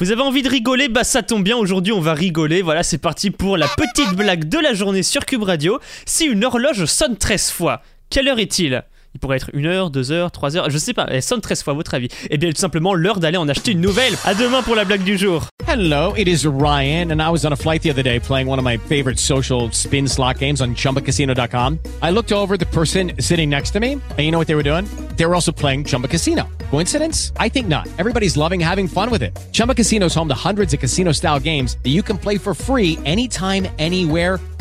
Vous avez envie de rigoler? Bah ça tombe bien, aujourd'hui on va rigoler. Voilà, c'est parti pour la petite blague de la journée sur Cube Radio. Si une horloge sonne 13 fois, quelle heure est-il? Il pourrait être une heure, deux heures, trois heures, je sais pas, elle sonne 13 fois, votre avis. Eh bien, tout simplement l'heure d'aller en acheter une nouvelle. À demain pour la blague du jour. Hello, it is Ryan, and I was on a flight the other day playing one of my favorite social spin slot games on chumbacasino.com. I looked over the person sitting next to me, and you know what they were doing? They were also playing Chumba Casino. Coincidence? I think not. Everybody's loving having fun with it. Chumba Casino is home to hundreds of casino style games that you can play for free anytime, anywhere,